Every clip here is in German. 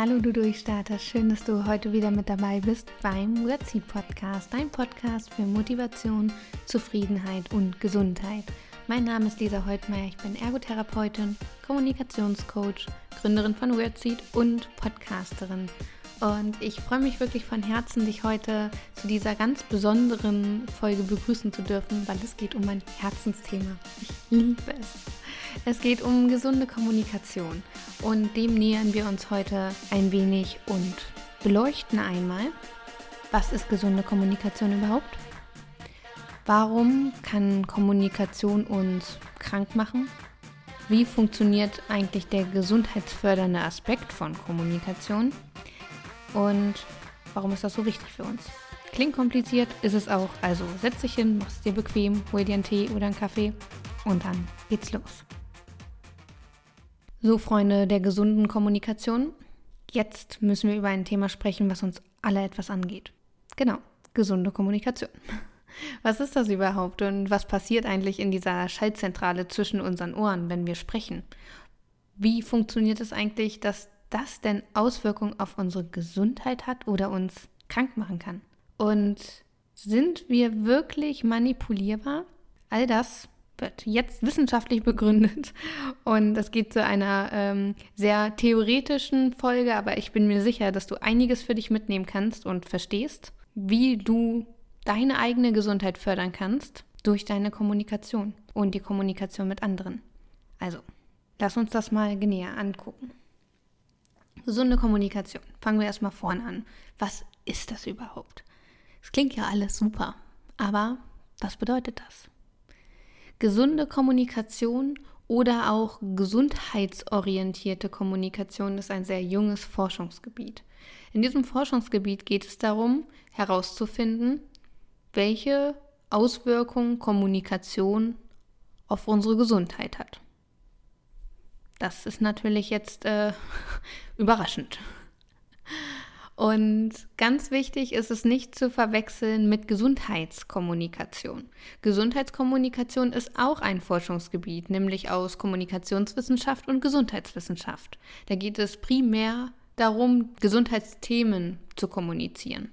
Hallo du Durchstarter, schön, dass du heute wieder mit dabei bist beim Wordseed Podcast, dein Podcast für Motivation, Zufriedenheit und Gesundheit. Mein Name ist Lisa Heutmeier, ich bin Ergotherapeutin, Kommunikationscoach, Gründerin von Wordseed und Podcasterin. Und ich freue mich wirklich von Herzen, dich heute zu dieser ganz besonderen Folge begrüßen zu dürfen, weil es geht um mein Herzensthema. Ich liebe es. Es geht um gesunde Kommunikation und dem nähern wir uns heute ein wenig und beleuchten einmal, was ist gesunde Kommunikation überhaupt? Warum kann Kommunikation uns krank machen? Wie funktioniert eigentlich der gesundheitsfördernde Aspekt von Kommunikation? Und warum ist das so wichtig für uns? Klingt kompliziert, ist es auch. Also setz dich hin, mach es dir bequem, hol dir einen Tee oder einen Kaffee und dann geht's los. So, Freunde der gesunden Kommunikation, jetzt müssen wir über ein Thema sprechen, was uns alle etwas angeht. Genau, gesunde Kommunikation. Was ist das überhaupt und was passiert eigentlich in dieser Schaltzentrale zwischen unseren Ohren, wenn wir sprechen? Wie funktioniert es eigentlich, dass das denn Auswirkungen auf unsere Gesundheit hat oder uns krank machen kann? Und sind wir wirklich manipulierbar? All das wird jetzt wissenschaftlich begründet und es geht zu einer ähm, sehr theoretischen Folge, aber ich bin mir sicher, dass du einiges für dich mitnehmen kannst und verstehst, wie du deine eigene Gesundheit fördern kannst durch deine Kommunikation und die Kommunikation mit anderen. Also, lass uns das mal näher angucken. Gesunde Kommunikation. Fangen wir erstmal vorne an. Was ist das überhaupt? Es klingt ja alles super, aber was bedeutet das? Gesunde Kommunikation oder auch gesundheitsorientierte Kommunikation ist ein sehr junges Forschungsgebiet. In diesem Forschungsgebiet geht es darum, herauszufinden, welche Auswirkungen Kommunikation auf unsere Gesundheit hat. Das ist natürlich jetzt äh, überraschend. Und ganz wichtig ist es nicht zu verwechseln mit Gesundheitskommunikation. Gesundheitskommunikation ist auch ein Forschungsgebiet, nämlich aus Kommunikationswissenschaft und Gesundheitswissenschaft. Da geht es primär darum, Gesundheitsthemen zu kommunizieren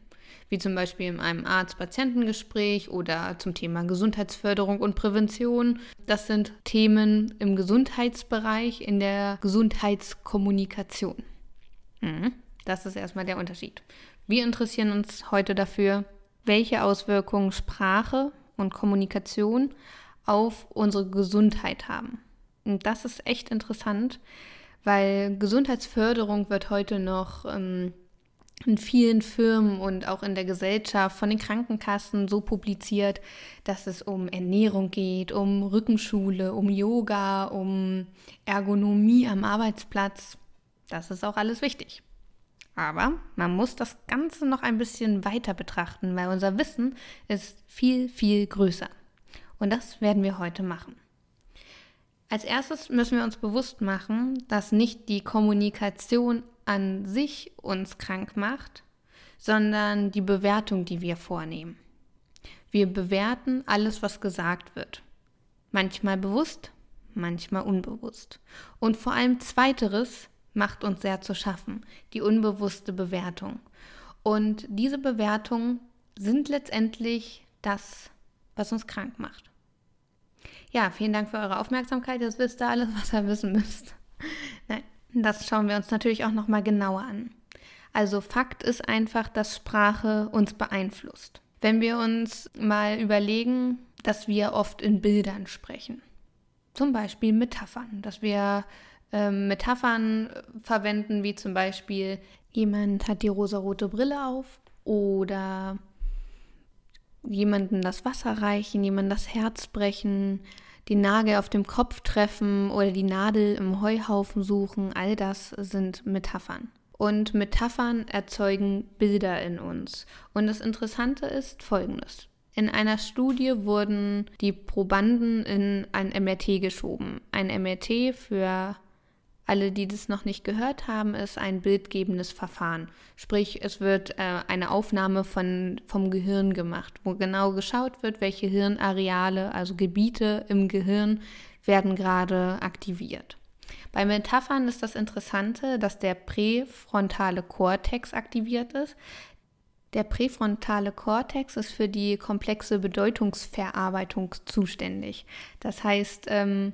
wie zum Beispiel in einem Arzt-Patientengespräch oder zum Thema Gesundheitsförderung und Prävention. Das sind Themen im Gesundheitsbereich, in der Gesundheitskommunikation. Mhm. Das ist erstmal der Unterschied. Wir interessieren uns heute dafür, welche Auswirkungen Sprache und Kommunikation auf unsere Gesundheit haben. Und das ist echt interessant, weil Gesundheitsförderung wird heute noch ähm, in vielen Firmen und auch in der Gesellschaft von den Krankenkassen so publiziert, dass es um Ernährung geht, um Rückenschule, um Yoga, um Ergonomie am Arbeitsplatz. Das ist auch alles wichtig. Aber man muss das Ganze noch ein bisschen weiter betrachten, weil unser Wissen ist viel, viel größer. Und das werden wir heute machen. Als erstes müssen wir uns bewusst machen, dass nicht die Kommunikation an sich uns krank macht, sondern die Bewertung, die wir vornehmen. Wir bewerten alles, was gesagt wird. Manchmal bewusst, manchmal unbewusst. Und vor allem zweiteres macht uns sehr zu schaffen, die unbewusste Bewertung. Und diese Bewertungen sind letztendlich das, was uns krank macht. Ja, vielen Dank für eure Aufmerksamkeit. Jetzt wisst ihr alles, was ihr wissen müsst. Nein, das schauen wir uns natürlich auch nochmal genauer an. Also Fakt ist einfach, dass Sprache uns beeinflusst. Wenn wir uns mal überlegen, dass wir oft in Bildern sprechen. Zum Beispiel Metaphern, dass wir ähm, Metaphern verwenden, wie zum Beispiel jemand hat die rosarote Brille auf oder jemanden das Wasser reichen, jemandem das Herz brechen, den Nagel auf dem Kopf treffen oder die Nadel im Heuhaufen suchen, all das sind Metaphern. Und Metaphern erzeugen Bilder in uns. Und das Interessante ist folgendes. In einer Studie wurden die Probanden in ein MRT geschoben. Ein MRT für alle, die das noch nicht gehört haben, ist ein bildgebendes Verfahren. Sprich, es wird äh, eine Aufnahme von, vom Gehirn gemacht, wo genau geschaut wird, welche Hirnareale, also Gebiete im Gehirn, werden gerade aktiviert. Bei Metaphern ist das Interessante, dass der präfrontale Kortex aktiviert ist. Der präfrontale Kortex ist für die komplexe Bedeutungsverarbeitung zuständig. Das heißt, ähm,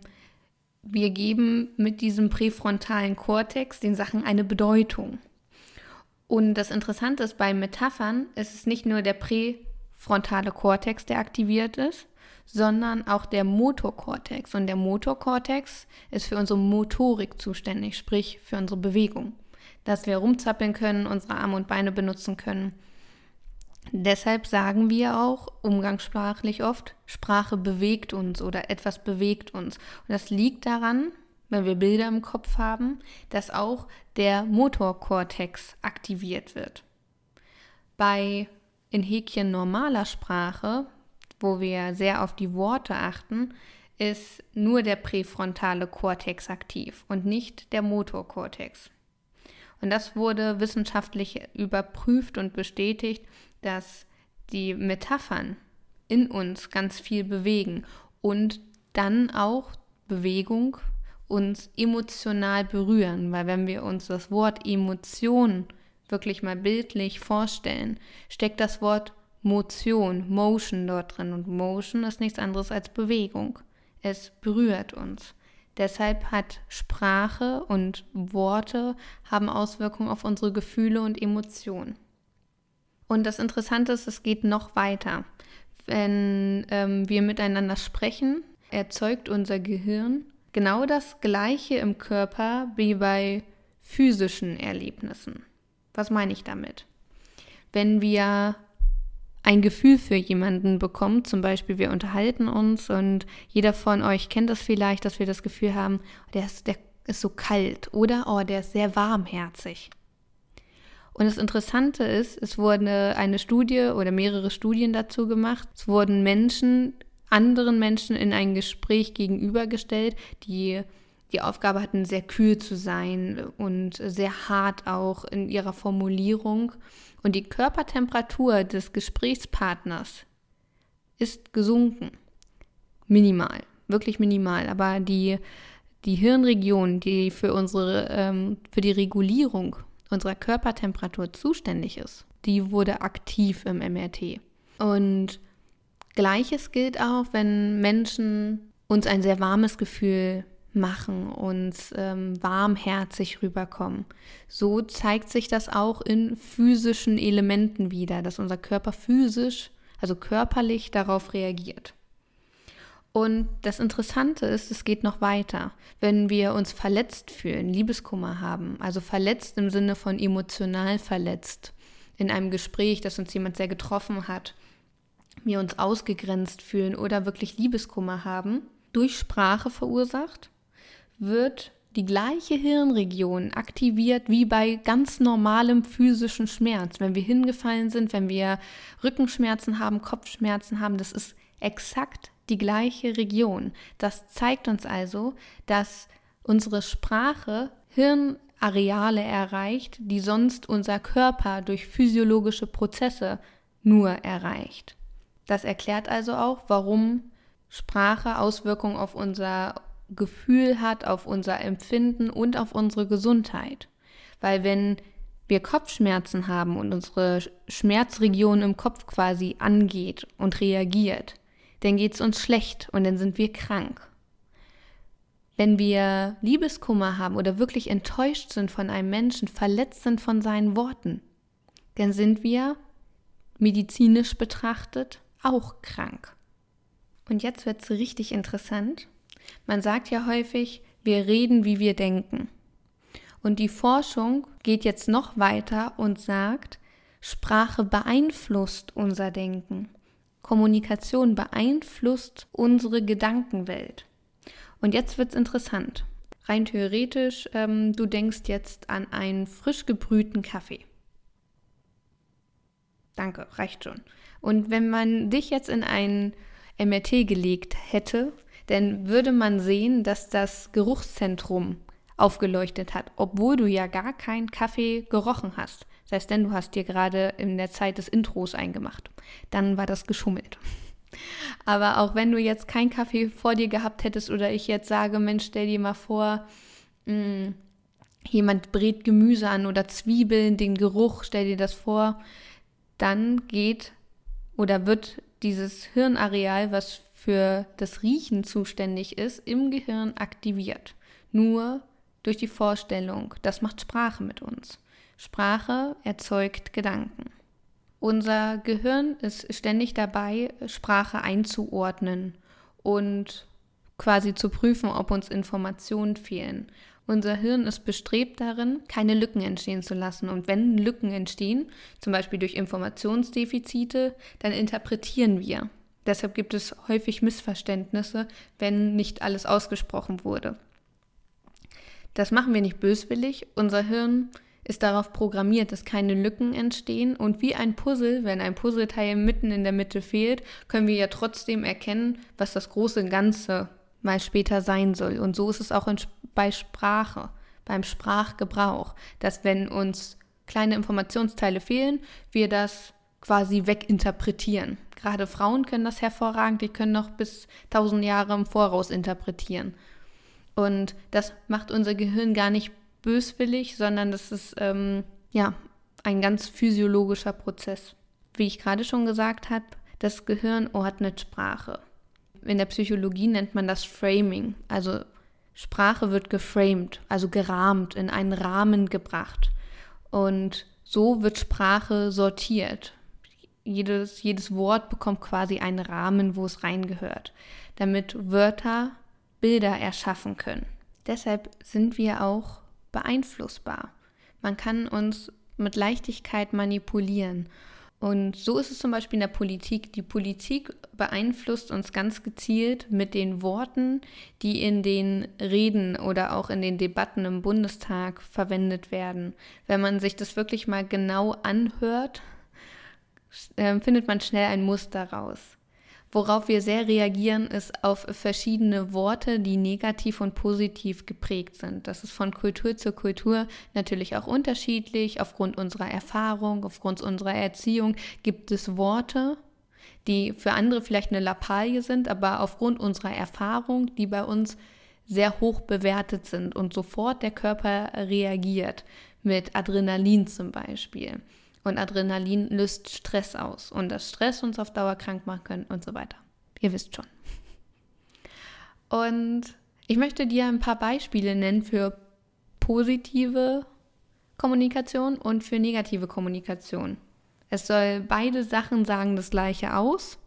wir geben mit diesem präfrontalen Kortex den Sachen eine Bedeutung. Und das Interessante ist, bei Metaphern ist es nicht nur der präfrontale Kortex, der aktiviert ist, sondern auch der Motorkortex. Und der Motorkortex ist für unsere Motorik zuständig, sprich für unsere Bewegung. Dass wir rumzappeln können, unsere Arme und Beine benutzen können. Deshalb sagen wir auch umgangssprachlich oft, Sprache bewegt uns oder etwas bewegt uns. Und das liegt daran, wenn wir Bilder im Kopf haben, dass auch der Motorkortex aktiviert wird. Bei in Häkchen normaler Sprache wo wir sehr auf die Worte achten, ist nur der präfrontale Kortex aktiv und nicht der Motorkortex. Und das wurde wissenschaftlich überprüft und bestätigt, dass die Metaphern in uns ganz viel bewegen und dann auch Bewegung uns emotional berühren, weil wenn wir uns das Wort Emotion wirklich mal bildlich vorstellen, steckt das Wort Motion, Motion dort drin. Und Motion ist nichts anderes als Bewegung. Es berührt uns. Deshalb hat Sprache und Worte haben Auswirkungen auf unsere Gefühle und Emotionen. Und das Interessante ist, es geht noch weiter. Wenn ähm, wir miteinander sprechen, erzeugt unser Gehirn genau das Gleiche im Körper wie bei physischen Erlebnissen. Was meine ich damit? Wenn wir ein Gefühl für jemanden bekommt. Zum Beispiel, wir unterhalten uns und jeder von euch kennt das vielleicht, dass wir das Gefühl haben, der ist, der ist so kalt oder oh, der ist sehr warmherzig. Und das Interessante ist, es wurde eine Studie oder mehrere Studien dazu gemacht. Es wurden Menschen, anderen Menschen in ein Gespräch gegenübergestellt, die die Aufgabe hatten, sehr kühl zu sein und sehr hart auch in ihrer Formulierung. Und die Körpertemperatur des Gesprächspartners ist gesunken. Minimal, wirklich minimal. Aber die, die Hirnregion, die für, unsere, ähm, für die Regulierung unserer Körpertemperatur zuständig ist, die wurde aktiv im MRT. Und gleiches gilt auch, wenn Menschen uns ein sehr warmes Gefühl machen, uns ähm, warmherzig rüberkommen. So zeigt sich das auch in physischen Elementen wieder, dass unser Körper physisch, also körperlich darauf reagiert. Und das Interessante ist, es geht noch weiter. Wenn wir uns verletzt fühlen, Liebeskummer haben, also verletzt im Sinne von emotional verletzt, in einem Gespräch, das uns jemand sehr getroffen hat, wir uns ausgegrenzt fühlen oder wirklich Liebeskummer haben, durch Sprache verursacht, wird die gleiche Hirnregion aktiviert wie bei ganz normalem physischen Schmerz. Wenn wir hingefallen sind, wenn wir Rückenschmerzen haben, Kopfschmerzen haben, das ist exakt die gleiche Region. Das zeigt uns also, dass unsere Sprache Hirnareale erreicht, die sonst unser Körper durch physiologische Prozesse nur erreicht. Das erklärt also auch, warum Sprache Auswirkungen auf unser Gefühl hat, auf unser Empfinden und auf unsere Gesundheit. Weil wenn wir Kopfschmerzen haben und unsere Schmerzregion im Kopf quasi angeht und reagiert, dann geht es uns schlecht und dann sind wir krank. Wenn wir Liebeskummer haben oder wirklich enttäuscht sind von einem Menschen, verletzt sind von seinen Worten, dann sind wir medizinisch betrachtet auch krank. Und jetzt wird es richtig interessant, man sagt ja häufig, wir reden, wie wir denken. Und die Forschung geht jetzt noch weiter und sagt, Sprache beeinflusst unser Denken. Kommunikation beeinflusst unsere Gedankenwelt. Und jetzt wird es interessant. Rein theoretisch, ähm, du denkst jetzt an einen frisch gebrühten Kaffee. Danke, reicht schon. Und wenn man dich jetzt in ein MRT gelegt hätte, dann würde man sehen, dass das Geruchszentrum aufgeleuchtet hat, obwohl du ja gar keinen Kaffee gerochen hast. Das heißt, denn du hast dir gerade in der Zeit des Intros eingemacht. Dann war das geschummelt. Aber auch wenn du jetzt keinen Kaffee vor dir gehabt hättest oder ich jetzt sage, Mensch, stell dir mal vor, mh, mm, jemand brät Gemüse an oder Zwiebeln, den Geruch, stell dir das vor, dann geht oder wird dieses Hirnareal, was für das Riechen zuständig ist, im Gehirn aktiviert. Nur durch die Vorstellung. Das macht Sprache mit uns. Sprache erzeugt Gedanken. Unser Gehirn ist ständig dabei, Sprache einzuordnen und quasi zu prüfen, ob uns Informationen fehlen. Unser Hirn ist bestrebt darin, keine Lücken entstehen zu lassen. Und wenn Lücken entstehen, zum Beispiel durch Informationsdefizite, dann interpretieren wir. Deshalb gibt es häufig Missverständnisse, wenn nicht alles ausgesprochen wurde. Das machen wir nicht böswillig. Unser Hirn ist darauf programmiert, dass keine Lücken entstehen. Und wie ein Puzzle, wenn ein Puzzleteil mitten in der Mitte fehlt, können wir ja trotzdem erkennen, was das große Ganze mal später sein soll. Und so ist es auch in, bei Sprache, beim Sprachgebrauch, dass wenn uns kleine Informationsteile fehlen, wir das quasi weginterpretieren. Gerade Frauen können das hervorragend, die können noch bis tausend Jahre im Voraus interpretieren. Und das macht unser Gehirn gar nicht böswillig, sondern das ist ähm, ja ein ganz physiologischer Prozess. Wie ich gerade schon gesagt habe, das Gehirn ordnet Sprache. In der Psychologie nennt man das Framing. Also Sprache wird geframed, also gerahmt, in einen Rahmen gebracht. Und so wird Sprache sortiert. Jedes, jedes Wort bekommt quasi einen Rahmen, wo es reingehört, damit Wörter Bilder erschaffen können. Deshalb sind wir auch beeinflussbar. Man kann uns mit Leichtigkeit manipulieren. Und so ist es zum Beispiel in der Politik. Die Politik beeinflusst uns ganz gezielt mit den Worten, die in den Reden oder auch in den Debatten im Bundestag verwendet werden. Wenn man sich das wirklich mal genau anhört, äh, findet man schnell ein Muster raus. Worauf wir sehr reagieren, ist auf verschiedene Worte, die negativ und positiv geprägt sind. Das ist von Kultur zu Kultur natürlich auch unterschiedlich. Aufgrund unserer Erfahrung, aufgrund unserer Erziehung gibt es Worte, die für andere vielleicht eine Lappalie sind, aber aufgrund unserer Erfahrung, die bei uns sehr hoch bewertet sind und sofort der Körper reagiert, mit Adrenalin zum Beispiel. Und Adrenalin löst Stress aus und das Stress uns auf Dauer krank machen kann und so weiter. Ihr wisst schon. Und ich möchte dir ein paar Beispiele nennen für positive Kommunikation und für negative Kommunikation. Es soll beide Sachen sagen das gleiche aus,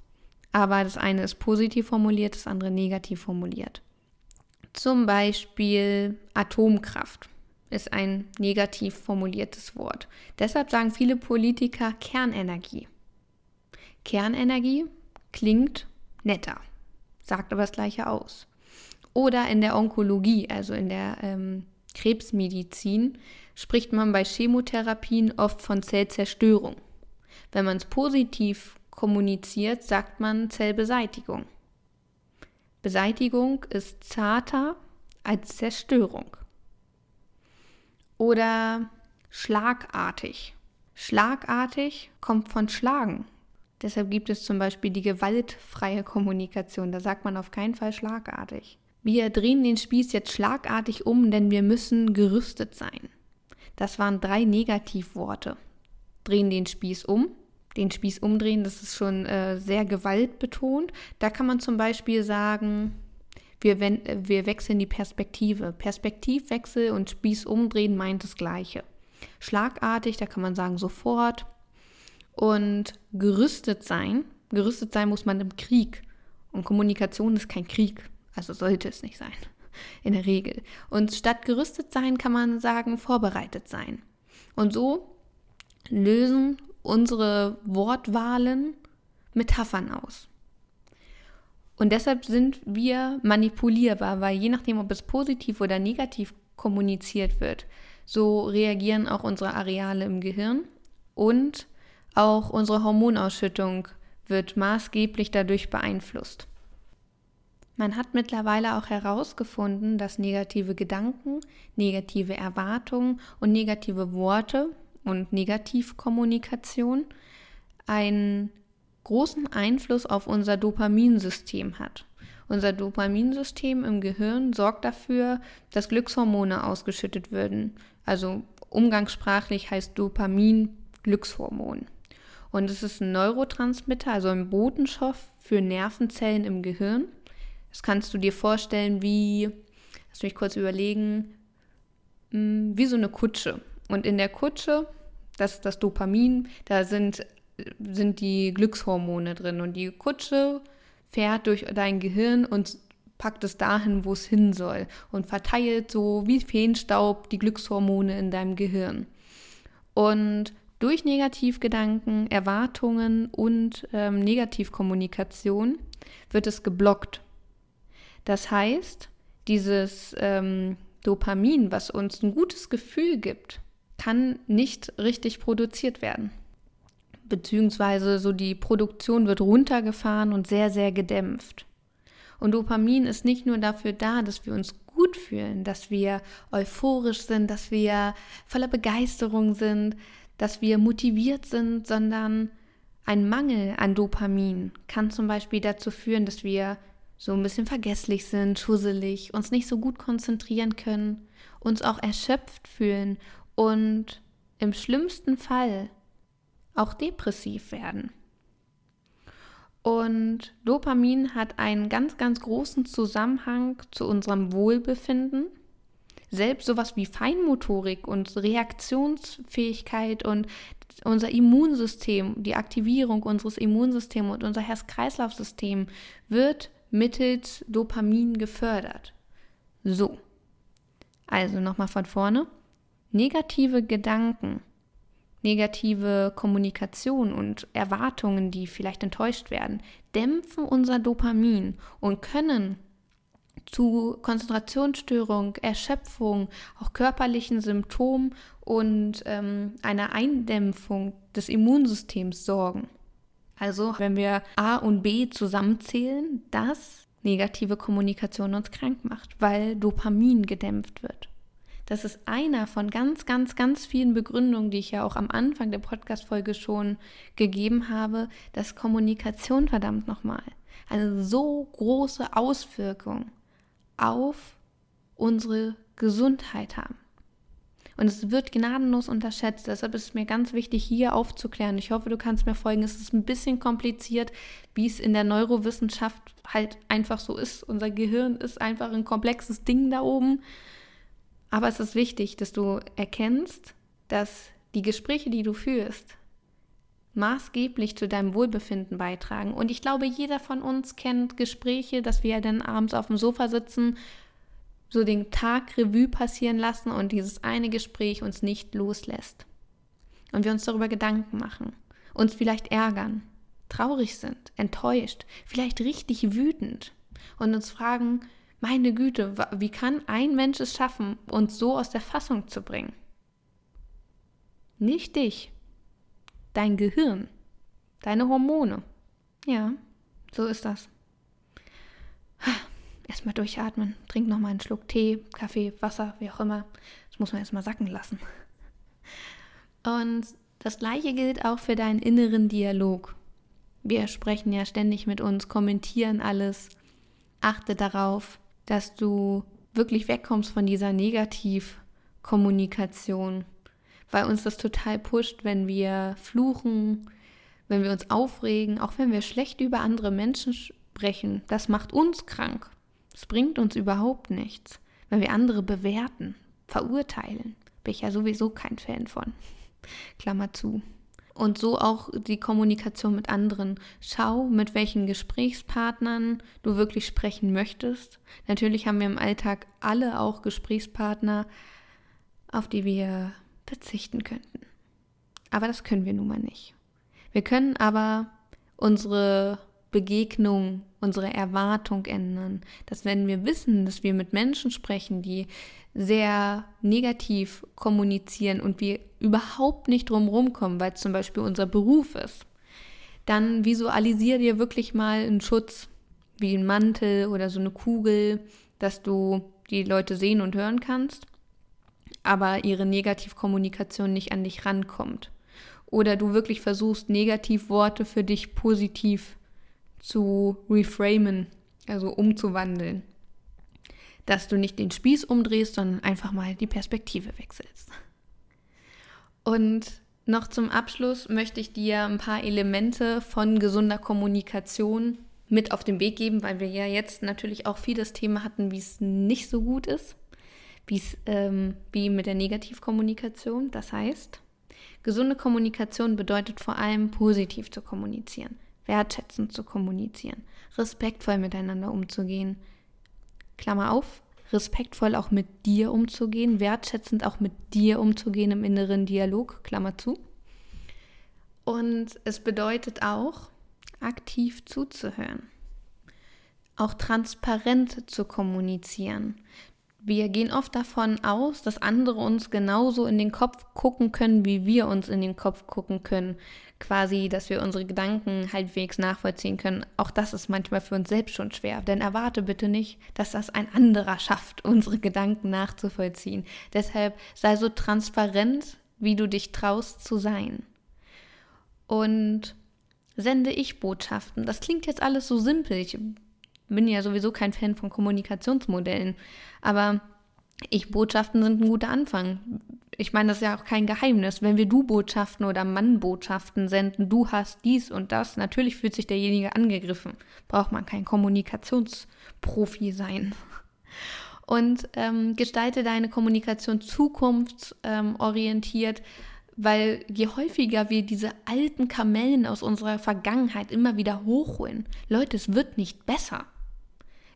aber das eine ist positiv formuliert, das andere negativ formuliert. Zum Beispiel Atomkraft ist ein negativ formuliertes Wort. Deshalb sagen viele Politiker Kernenergie. Kernenergie klingt netter, sagt aber das gleiche aus. Oder in der Onkologie, also in der ähm, Krebsmedizin, spricht man bei Chemotherapien oft von Zellzerstörung. Wenn man es positiv kommuniziert, sagt man Zellbeseitigung. Beseitigung ist zarter als Zerstörung. Oder schlagartig. Schlagartig kommt von schlagen. Deshalb gibt es zum Beispiel die gewaltfreie Kommunikation. Da sagt man auf keinen Fall schlagartig. Wir drehen den Spieß jetzt schlagartig um, denn wir müssen gerüstet sein. Das waren drei Negativworte. Drehen den Spieß um. Den Spieß umdrehen, das ist schon äh, sehr gewaltbetont. Da kann man zum Beispiel sagen, wir, wir wechseln die Perspektive. Perspektivwechsel und Spieß umdrehen meint das Gleiche. Schlagartig, da kann man sagen sofort. Und gerüstet sein. Gerüstet sein muss man im Krieg. Und Kommunikation ist kein Krieg. Also sollte es nicht sein. In der Regel. Und statt gerüstet sein kann man sagen vorbereitet sein. Und so lösen unsere Wortwahlen Metaphern aus. Und deshalb sind wir manipulierbar, weil je nachdem, ob es positiv oder negativ kommuniziert wird, so reagieren auch unsere Areale im Gehirn und auch unsere Hormonausschüttung wird maßgeblich dadurch beeinflusst. Man hat mittlerweile auch herausgefunden, dass negative Gedanken, negative Erwartungen und negative Worte und Negativkommunikation einen großen Einfluss auf unser Dopaminsystem hat. Unser Dopaminsystem im Gehirn sorgt dafür, dass Glückshormone ausgeschüttet werden. Also umgangssprachlich heißt Dopamin Glückshormon. Und es ist ein Neurotransmitter, also ein Botenstoff für Nervenzellen im Gehirn. Das kannst du dir vorstellen wie, lass mich kurz überlegen, hm, wie so eine Kutsche. Und in der Kutsche, das ist das Dopamin, da sind, sind die Glückshormone drin. Und die Kutsche fährt durch dein Gehirn und packt es dahin, wo es hin soll und verteilt so wie Feenstaub die Glückshormone in deinem Gehirn. Und durch Negativgedanken, Erwartungen und ähm, Negativkommunikation wird es geblockt. Das heißt, dieses ähm, Dopamin, was uns ein gutes Gefühl gibt, kann nicht richtig produziert werden. Beziehungsweise so die Produktion wird runtergefahren und sehr, sehr gedämpft. Und Dopamin ist nicht nur dafür da, dass wir uns gut fühlen, dass wir euphorisch sind, dass wir voller Begeisterung sind, dass wir motiviert sind, sondern ein Mangel an Dopamin kann zum Beispiel dazu führen, dass wir so ein bisschen vergesslich sind, schusselig, uns nicht so gut konzentrieren können, uns auch erschöpft fühlen und im schlimmsten Fall auch depressiv werden. Und Dopamin hat einen ganz, ganz großen Zusammenhang zu unserem Wohlbefinden selbst sowas wie Feinmotorik und Reaktionsfähigkeit und unser Immunsystem, die Aktivierung unseres Immunsystems und unser Herz-Kreislauf-System wird mittels Dopamin gefördert. So, also nochmal von vorne. Negative Gedanken, negative Kommunikation und Erwartungen, die vielleicht enttäuscht werden, dämpfen unser Dopamin und können zu Konzentrationsstörung, Erschöpfung, auch körperlichen Symptomen und ähm, einer Eindämpfung des Immunsystems sorgen. Also wenn wir A und B zusammenzählen, dass negative Kommunikation uns krank macht, weil Dopamin gedämpft wird. Das ist einer von ganz, ganz, ganz vielen Begründungen, die ich ja auch am Anfang der Podcast-Folge schon gegeben habe, dass Kommunikation verdammt nochmal eine so große Auswirkung auf unsere Gesundheit haben. Und es wird gnadenlos unterschätzt. Deshalb ist es mir ganz wichtig, hier aufzuklären. Ich hoffe, du kannst mir folgen. Es ist ein bisschen kompliziert, wie es in der Neurowissenschaft halt einfach so ist. Unser Gehirn ist einfach ein komplexes Ding da oben. Aber es ist wichtig, dass du erkennst, dass die Gespräche, die du führst, maßgeblich zu deinem Wohlbefinden beitragen. Und ich glaube, jeder von uns kennt Gespräche, dass wir dann abends auf dem Sofa sitzen, so den Tag Revue passieren lassen und dieses eine Gespräch uns nicht loslässt. Und wir uns darüber Gedanken machen, uns vielleicht ärgern, traurig sind, enttäuscht, vielleicht richtig wütend und uns fragen, meine Güte, wie kann ein Mensch es schaffen, uns so aus der Fassung zu bringen? Nicht dich, dein Gehirn, deine Hormone. Ja, so ist das. Erstmal durchatmen, trink nochmal einen Schluck Tee, Kaffee, Wasser, wie auch immer. Das muss man erstmal sacken lassen. Und das gleiche gilt auch für deinen inneren Dialog. Wir sprechen ja ständig mit uns, kommentieren alles. Achte darauf, dass du wirklich wegkommst von dieser Negativkommunikation weil uns das total pusht, wenn wir fluchen, wenn wir uns aufregen, auch wenn wir schlecht über andere Menschen sprechen. Das macht uns krank. Es bringt uns überhaupt nichts. Wenn wir andere bewerten, verurteilen, bin ich ja sowieso kein Fan von. Klammer zu. Und so auch die Kommunikation mit anderen. Schau, mit welchen Gesprächspartnern du wirklich sprechen möchtest. Natürlich haben wir im Alltag alle auch Gesprächspartner, auf die wir verzichten könnten. Aber das können wir nun mal nicht. Wir können aber unsere Begegnung, unsere Erwartung ändern. Dass wenn wir wissen, dass wir mit Menschen sprechen, die sehr negativ kommunizieren und wir überhaupt nicht drumherum kommen, weil es zum Beispiel unser Beruf ist, dann visualisiere dir wirklich mal einen Schutz, wie ein Mantel oder so eine Kugel, dass du die Leute sehen und hören kannst aber ihre Negativkommunikation nicht an dich rankommt. Oder du wirklich versuchst, Negativworte für dich positiv zu reframen, also umzuwandeln. Dass du nicht den Spieß umdrehst, sondern einfach mal die Perspektive wechselst. Und noch zum Abschluss möchte ich dir ein paar Elemente von gesunder Kommunikation mit auf den Weg geben, weil wir ja jetzt natürlich auch viel das Thema hatten, wie es nicht so gut ist, ähm, wie mit der Negativkommunikation. Das heißt, gesunde Kommunikation bedeutet vor allem positiv zu kommunizieren, wertschätzend zu kommunizieren, respektvoll miteinander umzugehen. Klammer auf, respektvoll auch mit dir umzugehen, wertschätzend auch mit dir umzugehen im inneren Dialog, Klammer zu. Und es bedeutet auch, aktiv zuzuhören, auch transparent zu kommunizieren. Wir gehen oft davon aus, dass andere uns genauso in den Kopf gucken können, wie wir uns in den Kopf gucken können. Quasi, dass wir unsere Gedanken halbwegs nachvollziehen können. Auch das ist manchmal für uns selbst schon schwer. Denn erwarte bitte nicht, dass das ein anderer schafft, unsere Gedanken nachzuvollziehen. Deshalb sei so transparent, wie du dich traust zu sein. Und sende ich Botschaften. Das klingt jetzt alles so simpel. Ich bin ja sowieso kein Fan von Kommunikationsmodellen. Aber Ich-Botschaften sind ein guter Anfang. Ich meine, das ist ja auch kein Geheimnis. Wenn wir Du-Botschaften oder Mann-Botschaften senden, du hast dies und das, natürlich fühlt sich derjenige angegriffen. Braucht man kein Kommunikationsprofi sein. Und ähm, gestalte deine Kommunikation zukunftsorientiert, weil je häufiger wir diese alten Kamellen aus unserer Vergangenheit immer wieder hochholen, Leute, es wird nicht besser.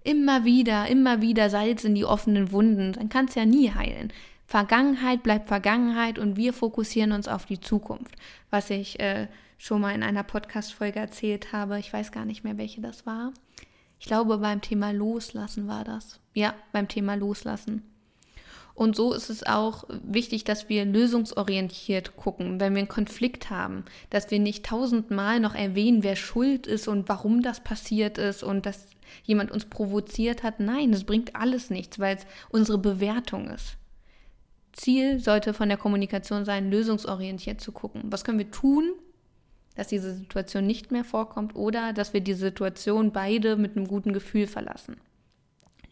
Immer wieder, immer wieder Salz in die offenen Wunden, dann kann es ja nie heilen. Vergangenheit bleibt Vergangenheit und wir fokussieren uns auf die Zukunft. Was ich äh, schon mal in einer Podcast-Folge erzählt habe, ich weiß gar nicht mehr, welche das war. Ich glaube, beim Thema Loslassen war das. Ja, beim Thema Loslassen. Und so ist es auch wichtig, dass wir lösungsorientiert gucken, wenn wir einen Konflikt haben, dass wir nicht tausendmal noch erwähnen, wer schuld ist und warum das passiert ist und dass jemand uns provoziert hat. Nein, es bringt alles nichts, weil es unsere Bewertung ist. Ziel sollte von der Kommunikation sein, lösungsorientiert zu gucken. Was können wir tun, dass diese Situation nicht mehr vorkommt oder dass wir die Situation beide mit einem guten Gefühl verlassen.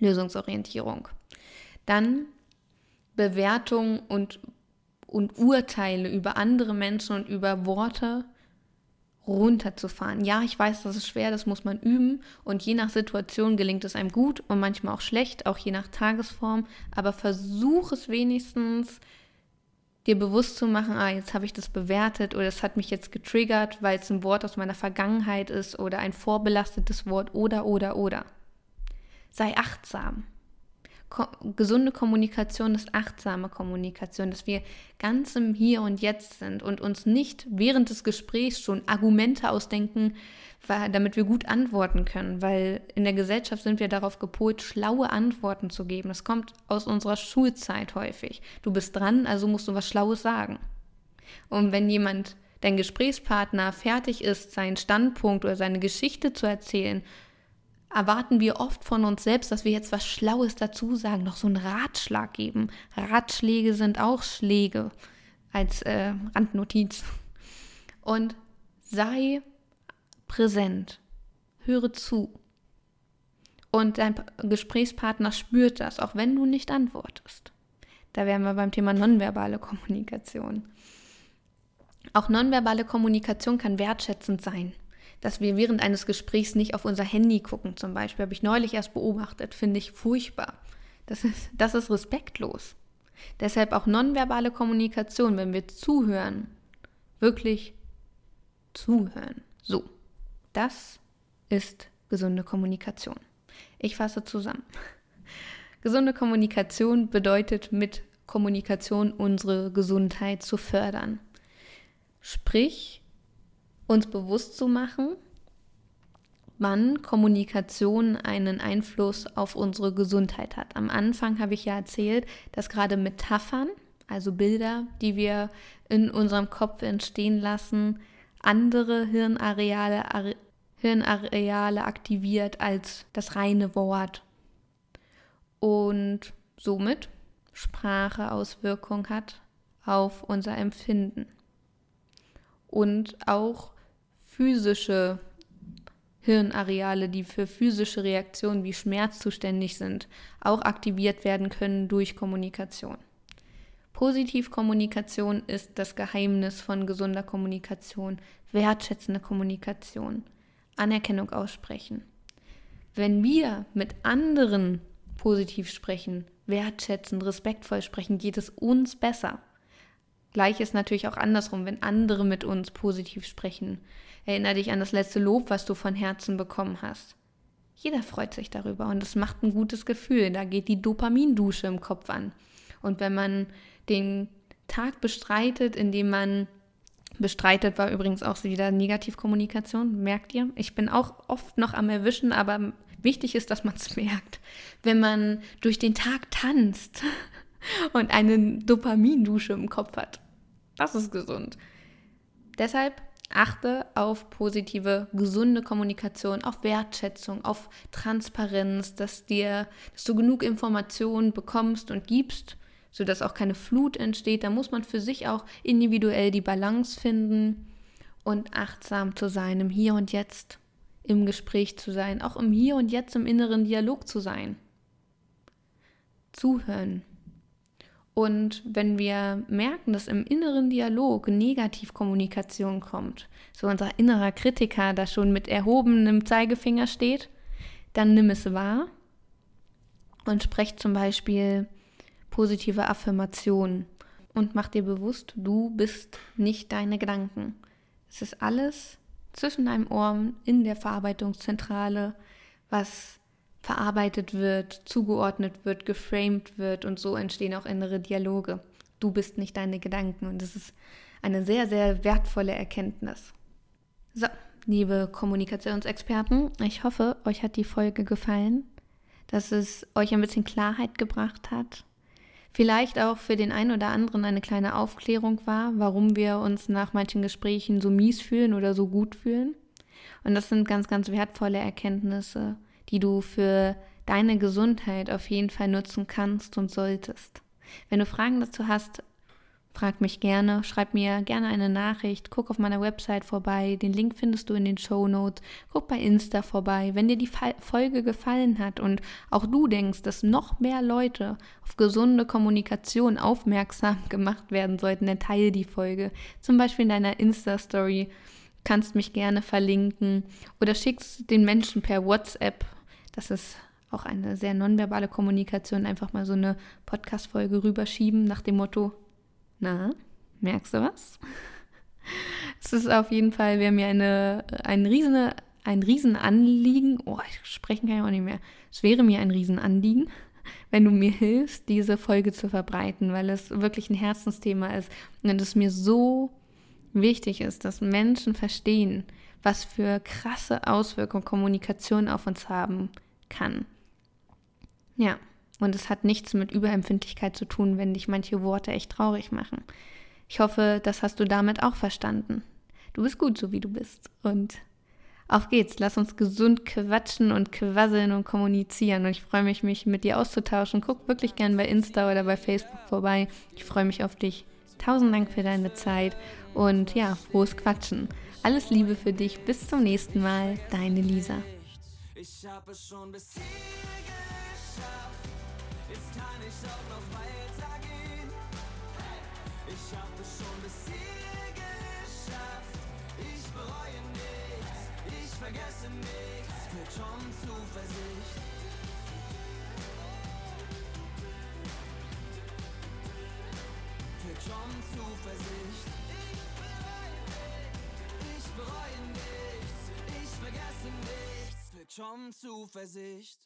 Lösungsorientierung. Dann Bewertung und, und Urteile über andere Menschen und über Worte runterzufahren. Ja, ich weiß, das ist schwer, das muss man üben und je nach Situation gelingt es einem gut und manchmal auch schlecht, auch je nach Tagesform, aber versuch es wenigstens dir bewusst zu machen, ah, jetzt habe ich das bewertet oder es hat mich jetzt getriggert, weil es ein Wort aus meiner Vergangenheit ist oder ein vorbelastetes Wort oder oder oder. Sei achtsam ko gesunde Kommunikation ist achtsame Kommunikation, dass wir ganz im Hier und Jetzt sind und uns nicht während des Gesprächs schon Argumente ausdenken, damit wir gut antworten können, weil in der Gesellschaft sind wir darauf gepolt, schlaue Antworten zu geben. Das kommt aus unserer Schulzeit häufig. Du bist dran, also musst du was Schlaues sagen. Und wenn jemand, dein Gesprächspartner, fertig ist, seinen Standpunkt oder seine Geschichte zu erzählen, erwarten wir oft von uns selbst, dass wir jetzt was Schlaues dazu sagen, noch so einen Ratschlag geben. Ratschläge sind auch Schläge als äh, Randnotiz. Und sei präsent, höre zu. Und dein Gesprächspartner spürt das, auch wenn du nicht antwortest. Da wären wir beim Thema nonverbale Kommunikation. Auch nonverbale Kommunikation kann wertschätzend sein dass wir während eines Gesprächs nicht auf unser Handy gucken, zum Beispiel, habe ich neulich erst beobachtet, finde ich furchtbar. Das ist, das ist respektlos. Deshalb auch nonverbale Kommunikation, wenn wir zuhören, wirklich zuhören. So, das ist gesunde Kommunikation. Ich fasse zusammen. Gesunde Kommunikation bedeutet mit Kommunikation unsere Gesundheit zu fördern. Sprich, uns bewusst zu machen, wann Kommunikation einen Einfluss auf unsere Gesundheit hat. Am Anfang habe ich ja erzählt, dass gerade Metaphern, also Bilder, die wir in unserem Kopf entstehen lassen, andere Hirnareale, Hirnareale aktiviert als das reine Wort und somit Sprache Auswirkung hat auf unser Empfinden und auch physische Hirnareale, die für physische Reaktionen wie Schmerz zuständig sind, auch aktiviert werden können durch Kommunikation. Positivkommunikation ist das Geheimnis von gesunder Kommunikation, wertschätzende Kommunikation, Anerkennung aussprechen. Wenn wir mit anderen positiv sprechen, wertschätzend, respektvoll sprechen, geht es uns besser. Gleich ist natürlich auch andersrum, wenn andere mit uns positiv sprechen. Erinner dich an das letzte Lob, was du von Herzen bekommen hast. Jeder freut sich darüber und es macht ein gutes Gefühl. Da geht die Dopamindusche im Kopf an. Und wenn man den Tag bestreitet, indem man bestreitet, war übrigens auch wieder Negativkommunikation, merkt ihr? Ich bin auch oft noch am Erwischen, aber wichtig ist, dass man es merkt. Wenn man durch den Tag tanzt und eine Dopamindusche im Kopf hat. Das ist gesund. Deshalb achte auf positive, gesunde Kommunikation, auf Wertschätzung, auf Transparenz, dass dir, dass du genug Informationen bekommst und gibst, sodass auch keine Flut entsteht. Da muss man für sich auch individuell die Balance finden und achtsam zu sein, im Hier und Jetzt, im Gespräch zu sein, auch im Hier und Jetzt im inneren Dialog zu sein. Zuhören, und wenn wir merken, dass im inneren Dialog Negativkommunikation kommt, so unser innerer Kritiker da schon mit erhobenem Zeigefinger steht, dann nimm es wahr und sprech zum Beispiel positive Affirmationen und mach dir bewusst, du bist nicht deine Gedanken. Es ist alles zwischen deinem Ohren in der Verarbeitungszentrale, was verarbeitet wird, zugeordnet wird, geframed wird und so entstehen auch innere Dialoge. Du bist nicht deine Gedanken und das ist eine sehr, sehr wertvolle Erkenntnis. So, liebe Kommunikationsexperten, ich hoffe, euch hat die Folge gefallen, dass es euch ein bisschen Klarheit gebracht hat. Vielleicht auch für den einen oder anderen eine kleine Aufklärung war, warum wir uns nach manchen Gesprächen so mies fühlen oder so gut fühlen. Und das sind ganz, ganz wertvolle Erkenntnisse die du für deine Gesundheit auf jeden Fall nutzen kannst und solltest. Wenn du Fragen dazu hast, frag mich gerne, schreib mir gerne eine Nachricht, guck auf meiner Website vorbei, den Link findest du in den Show Notes, guck bei Insta vorbei. Wenn dir die Folge gefallen hat und auch du denkst, dass noch mehr Leute auf gesunde Kommunikation aufmerksam gemacht werden sollten, dann teile die Folge. Zum Beispiel in deiner Insta-Story. Kannst mich gerne verlinken. Oder schickst den Menschen per WhatsApp das ist auch eine sehr nonverbale Kommunikation, einfach mal so eine Podcast-Folge rüberschieben nach dem Motto, na, merkst du was? Es ist auf jeden Fall, wäre mir eine, ein, riesen, ein Riesenanliegen, oh, ich sprechen kann ich auch nicht mehr, es wäre mir ein Riesenanliegen, wenn du mir hilfst, diese Folge zu verbreiten, weil es wirklich ein Herzensthema ist. Und es mir so wichtig ist, dass Menschen verstehen, was für krasse Auswirkungen Kommunikation auf uns haben kann. Ja, und es hat nichts mit Überempfindlichkeit zu tun, wenn dich manche Worte echt traurig machen. Ich hoffe, das hast du damit auch verstanden. Du bist gut, so wie du bist. Und auf geht's, lass uns gesund quatschen und quasseln und kommunizieren. Und ich freue mich, mich mit dir auszutauschen. Guck wirklich gern bei Insta oder bei Facebook vorbei. Ich freue mich auf dich. Tausend Dank für deine Zeit und ja, frohes Quatschen. Alles Liebe für dich. Bis zum nächsten Mal. Deine Lisa. Ich habe schon bis Schon Zuversicht.